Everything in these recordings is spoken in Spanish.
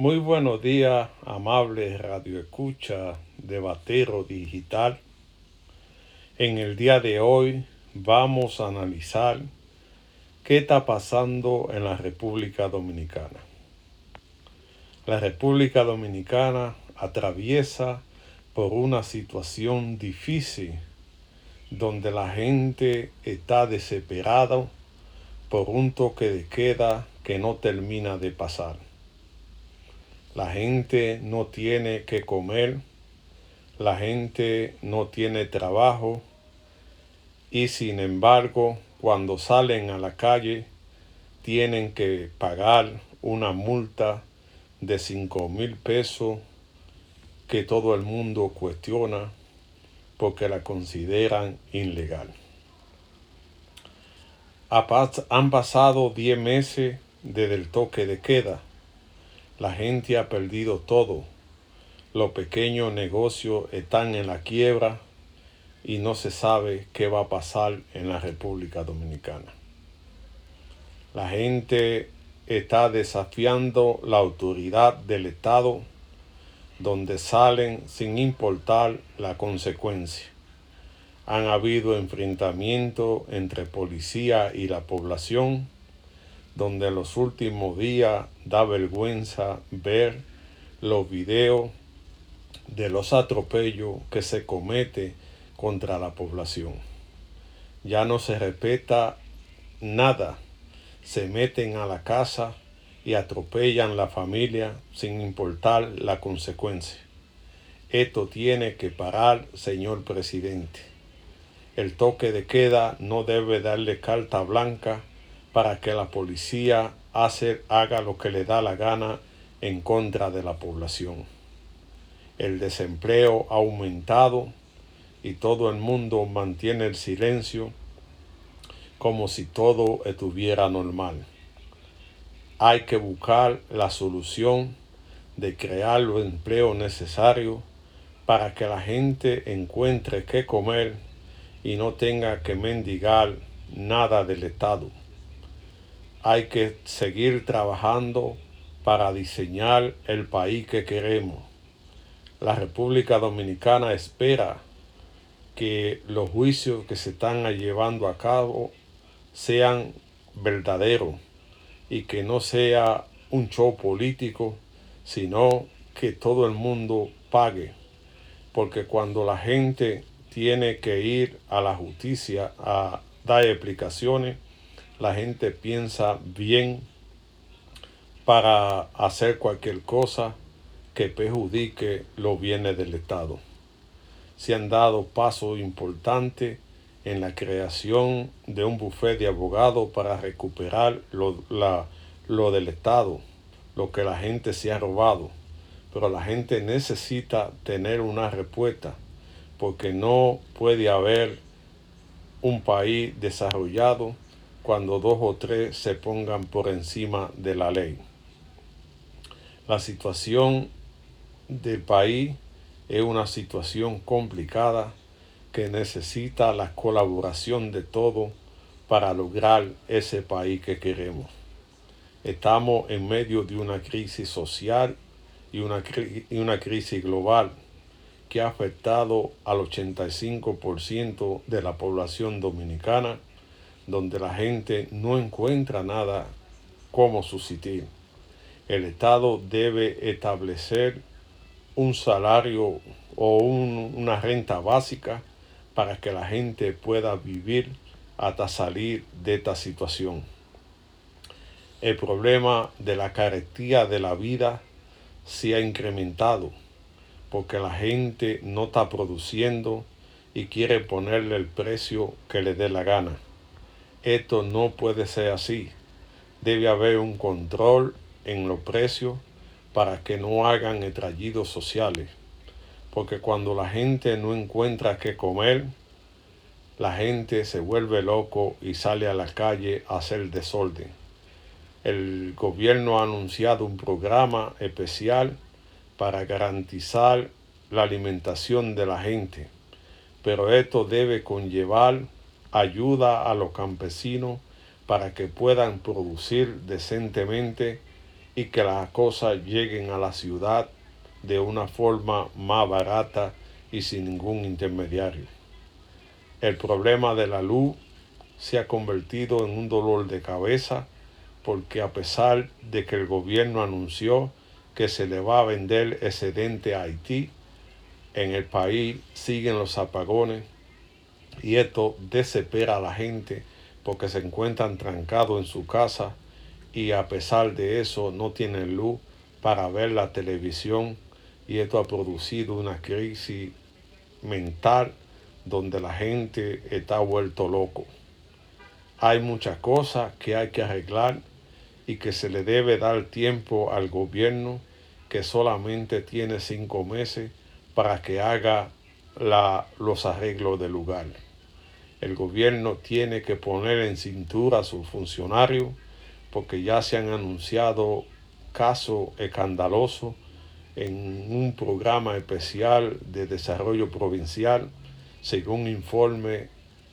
Muy buenos días, amables radioescucha de Batero Digital. En el día de hoy vamos a analizar qué está pasando en la República Dominicana. La República Dominicana atraviesa por una situación difícil donde la gente está desesperada por un toque de queda que no termina de pasar. La gente no tiene que comer, la gente no tiene trabajo y sin embargo cuando salen a la calle tienen que pagar una multa de cinco mil pesos que todo el mundo cuestiona porque la consideran ilegal. Han pasado 10 meses desde el toque de queda. La gente ha perdido todo. Los pequeños negocios están en la quiebra y no se sabe qué va a pasar en la República Dominicana. La gente está desafiando la autoridad del Estado donde salen sin importar la consecuencia. Han habido enfrentamientos entre policía y la población, donde en los últimos días da vergüenza ver los videos de los atropellos que se comete contra la población. Ya no se respeta nada. Se meten a la casa y atropellan la familia sin importar la consecuencia. Esto tiene que parar, señor presidente. El toque de queda no debe darle carta blanca para que la policía haga lo que le da la gana en contra de la población. El desempleo ha aumentado y todo el mundo mantiene el silencio como si todo estuviera normal hay que buscar la solución de crear los empleos necesarios para que la gente encuentre qué comer y no tenga que mendigar nada del Estado. Hay que seguir trabajando para diseñar el país que queremos. La República Dominicana espera que los juicios que se están llevando a cabo sean verdaderos y que no sea un show político, sino que todo el mundo pague. Porque cuando la gente tiene que ir a la justicia a dar explicaciones, la gente piensa bien para hacer cualquier cosa que perjudique los bienes del Estado. Se han dado pasos importantes en la creación de un bufete de abogados para recuperar lo, lo del Estado, lo que la gente se ha robado. Pero la gente necesita tener una respuesta, porque no puede haber un país desarrollado cuando dos o tres se pongan por encima de la ley. La situación del país es una situación complicada que necesita la colaboración de todos para lograr ese país que queremos. Estamos en medio de una crisis social y una, y una crisis global que ha afectado al 85% de la población dominicana, donde la gente no encuentra nada como subsistir. El Estado debe establecer un salario o una renta básica para que la gente pueda vivir hasta salir de esta situación. El problema de la carestía de la vida se ha incrementado porque la gente no está produciendo y quiere ponerle el precio que le dé la gana. Esto no puede ser así. Debe haber un control en los precios para que no hagan estallidos sociales porque cuando la gente no encuentra qué comer, la gente se vuelve loco y sale a la calle a hacer desorden. El gobierno ha anunciado un programa especial para garantizar la alimentación de la gente, pero esto debe conllevar ayuda a los campesinos para que puedan producir decentemente y que las cosas lleguen a la ciudad de una forma más barata y sin ningún intermediario. El problema de la luz se ha convertido en un dolor de cabeza porque a pesar de que el gobierno anunció que se le va a vender excedente a Haití, en el país siguen los apagones y esto desespera a la gente porque se encuentran trancados en su casa y a pesar de eso no tienen luz para ver la televisión y esto ha producido una crisis mental donde la gente está vuelto loco. Hay muchas cosas que hay que arreglar y que se le debe dar tiempo al gobierno que solamente tiene cinco meses para que haga la, los arreglos del lugar. El gobierno tiene que poner en cintura a sus funcionarios porque ya se han anunciado casos escandalosos en un programa especial de desarrollo provincial, según informe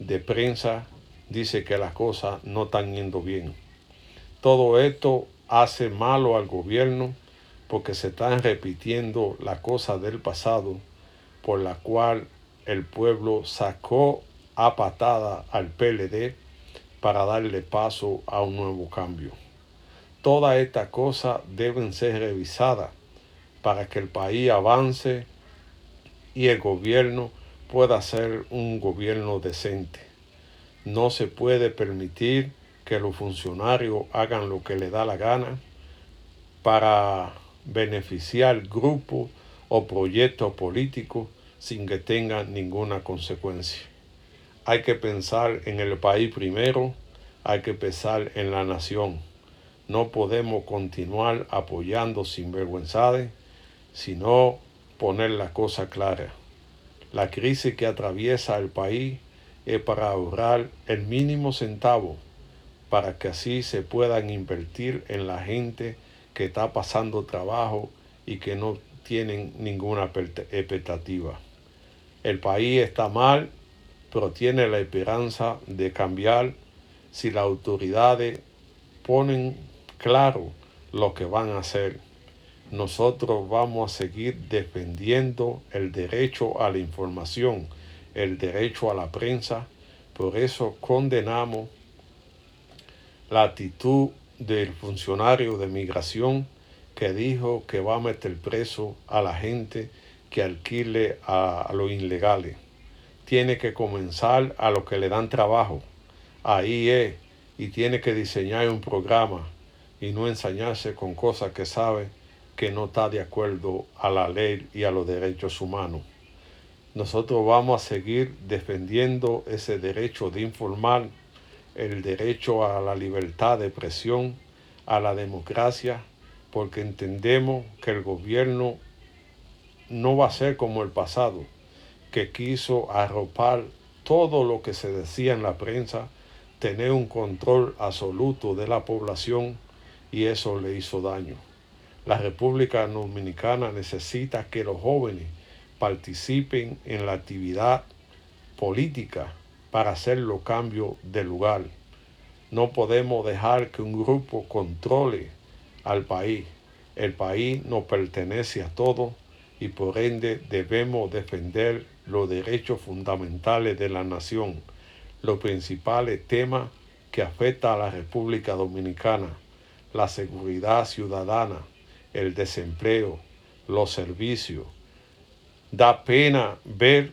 de prensa, dice que las cosas no están yendo bien. Todo esto hace malo al gobierno porque se están repitiendo las cosas del pasado por la cual el pueblo sacó a patada al PLD para darle paso a un nuevo cambio. Todas estas cosas deben ser revisadas para que el país avance y el gobierno pueda ser un gobierno decente. No se puede permitir que los funcionarios hagan lo que les da la gana para beneficiar grupos o proyectos políticos sin que tengan ninguna consecuencia. Hay que pensar en el país primero, hay que pensar en la nación. No podemos continuar apoyando sin vergüenzades sino poner la cosa clara. La crisis que atraviesa el país es para ahorrar el mínimo centavo para que así se puedan invertir en la gente que está pasando trabajo y que no tienen ninguna expectativa. El país está mal, pero tiene la esperanza de cambiar si las autoridades ponen claro lo que van a hacer nosotros vamos a seguir defendiendo el derecho a la información, el derecho a la prensa. Por eso condenamos la actitud del funcionario de migración que dijo que va a meter preso a la gente que alquile a, los ilegales. Tiene que comenzar a los que le dan trabajo. Ahí es. Y tiene que diseñar un programa y no ensañarse con cosas que sabe que no está de acuerdo a la ley y a los derechos humanos. Nosotros vamos a seguir defendiendo ese derecho de informar, el derecho a la libertad de expresión, a la democracia, porque entendemos que el gobierno no va a ser como el pasado, que quiso arropar todo lo que se decía en la prensa, tener un control absoluto de la población y eso le hizo daño. La República Dominicana necesita que los jóvenes participen en la actividad política para hacer los cambios de lugar. No podemos dejar que un grupo controle al país. El país nos pertenece a todos y por ende debemos defender los derechos fundamentales de la nación, los principales temas que afectan a la República Dominicana, la seguridad ciudadana, el desempleo, los servicios. Da pena ver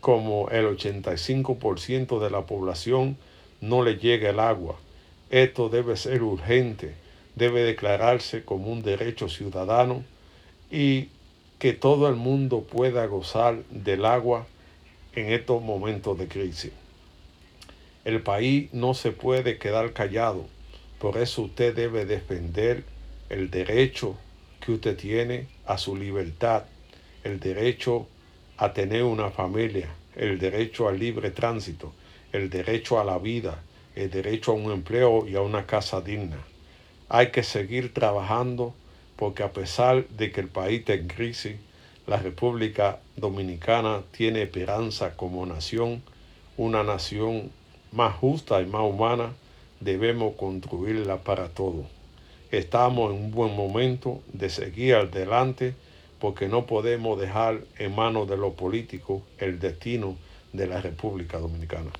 como el 85% de la población no le llega el agua. Esto debe ser urgente, debe declararse como un derecho ciudadano y que todo el mundo pueda gozar del agua en estos momentos de crisis. El país no se puede quedar callado, por eso usted debe defender el derecho que usted tiene a su libertad, el derecho a tener una familia, el derecho al libre tránsito, el derecho a la vida, el derecho a un empleo y a una casa digna. Hay que seguir trabajando porque a pesar de que el país está en crisis, la República Dominicana tiene esperanza como nación, una nación más justa y más humana, debemos construirla para todos. estamos en un buen momento de seguir adelante porque no podemos dejar en manos de los políticos el destino de la República Dominicana.